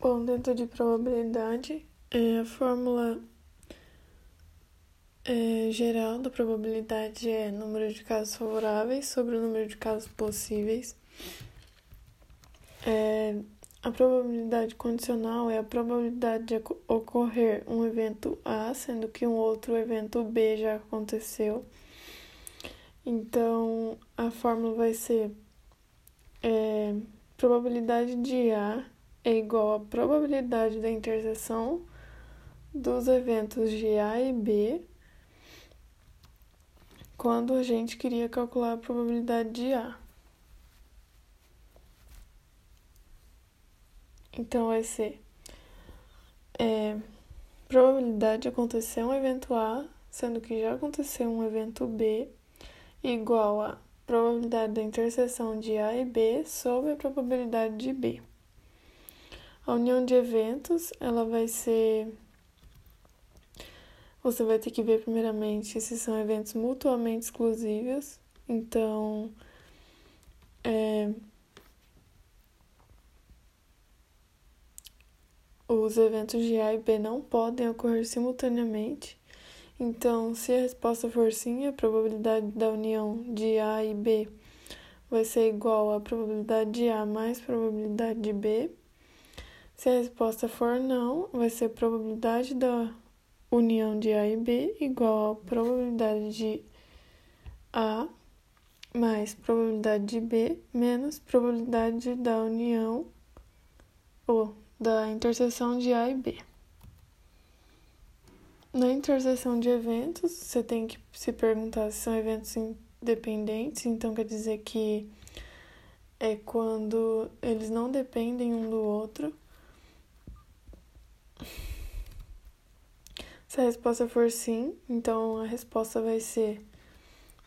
Bom, dentro de probabilidade, é, a fórmula é, geral da probabilidade é número de casos favoráveis sobre o número de casos possíveis. É, a probabilidade condicional é a probabilidade de ocorrer um evento A, sendo que um outro evento B já aconteceu. Então, a fórmula vai ser é, probabilidade de A é igual à probabilidade da interseção dos eventos de A e B quando a gente queria calcular a probabilidade de A. Então vai ser é, probabilidade de acontecer um evento A, sendo que já aconteceu um evento B, igual a probabilidade da interseção de A e B sobre a probabilidade de B. A união de eventos, ela vai ser você vai ter que ver primeiramente se são eventos mutuamente exclusivos. Então, é, os eventos de A e B não podem ocorrer simultaneamente. Então, se a resposta for sim, a probabilidade da união de A e B vai ser igual à probabilidade de A mais probabilidade de B. Se a resposta for não, vai ser a probabilidade da união de A e B igual à probabilidade de A mais probabilidade de B menos probabilidade da união ou da interseção de A e B. Na interseção de eventos, você tem que se perguntar se são eventos independentes, então quer dizer que é quando eles não dependem um do outro. Se a resposta for sim, então a resposta vai ser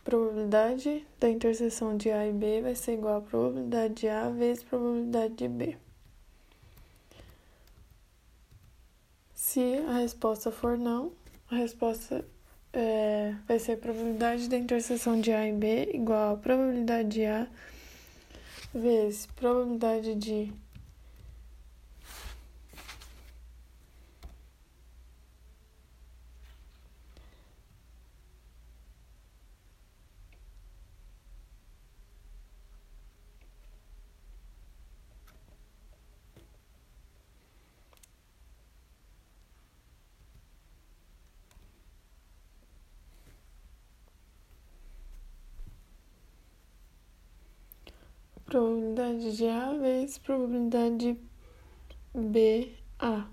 probabilidade da interseção de A e B vai ser igual a probabilidade de A vezes probabilidade de B. Se a resposta for não, a resposta é, vai ser probabilidade da interseção de A e B igual a probabilidade de A vezes probabilidade de probabilidade de A vezes probabilidade de BA.